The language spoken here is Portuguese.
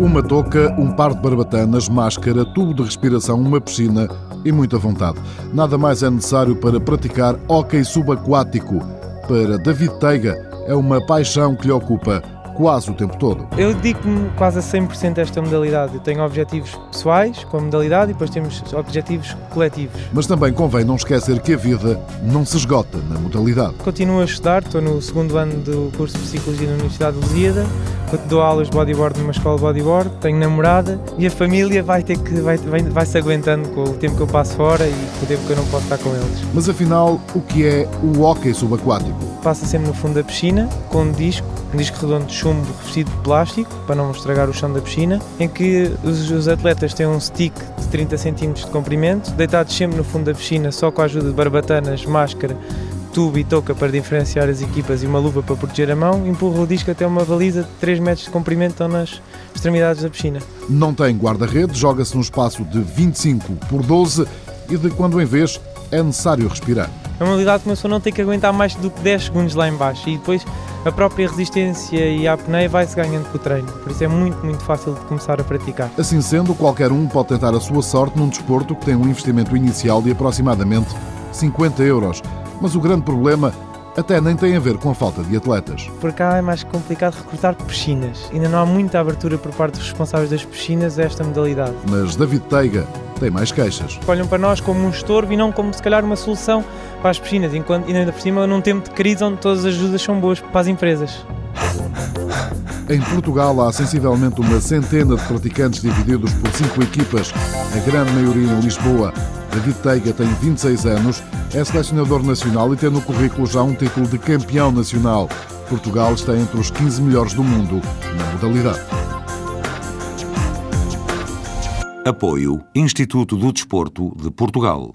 Uma touca, um par de barbatanas, máscara, tubo de respiração, uma piscina e muita vontade. Nada mais é necessário para praticar hóquei subaquático. Para David Teiga, é uma paixão que lhe ocupa quase o tempo todo. Eu dedico-me quase a 100% a esta modalidade. Eu tenho objetivos pessoais com a modalidade e depois temos objetivos coletivos. Mas também convém não esquecer que a vida não se esgota na modalidade. Continuo a estudar, estou no segundo ano do curso de Psicologia na Universidade de Lusíada dou aulas de bodyboard numa escola de bodyboard, tenho namorada e a família vai ter que vai, vai, vai se aguentando com o tempo que eu passo fora e com o tempo que eu não posso estar com eles. Mas afinal, o que é o hóquei subaquático? Passa sempre no fundo da piscina com um disco, um disco redondo de chumbo revestido de plástico para não estragar o chão da piscina, em que os, os atletas têm um stick de 30 cm de comprimento, deitados sempre no fundo da piscina só com a ajuda de barbatanas, máscara tubo e touca para diferenciar as equipas e uma luva para proteger a mão, empurra o disco até uma baliza de 3 metros de comprimento estão nas extremidades da piscina. Não tem guarda-redes, joga-se num espaço de 25 por 12 e de quando em vez é necessário respirar. A modalidade começou a não ter que aguentar mais do que 10 segundos lá embaixo e depois a própria resistência e a apneia vai-se ganhando com o treino. Por isso é muito, muito fácil de começar a praticar. Assim sendo, qualquer um pode tentar a sua sorte num desporto que tem um investimento inicial de aproximadamente 50 euros. Mas o grande problema até nem tem a ver com a falta de atletas. Por cá é mais complicado recrutar piscinas. Ainda não há muita abertura por parte dos responsáveis das piscinas a esta modalidade. Mas David Teiga tem mais queixas. Olham para nós como um estorvo e não como se calhar uma solução para as piscinas, enquanto ainda por cima num tempo de crise onde todas as ajudas são boas para as empresas. Em Portugal há sensivelmente uma centena de praticantes divididos por cinco equipas, a grande maioria em Lisboa. David Teiga tem 26 anos, é selecionador nacional e tem no currículo já um título de campeão nacional. Portugal está entre os 15 melhores do mundo na modalidade. Apoio Instituto do Desporto de Portugal.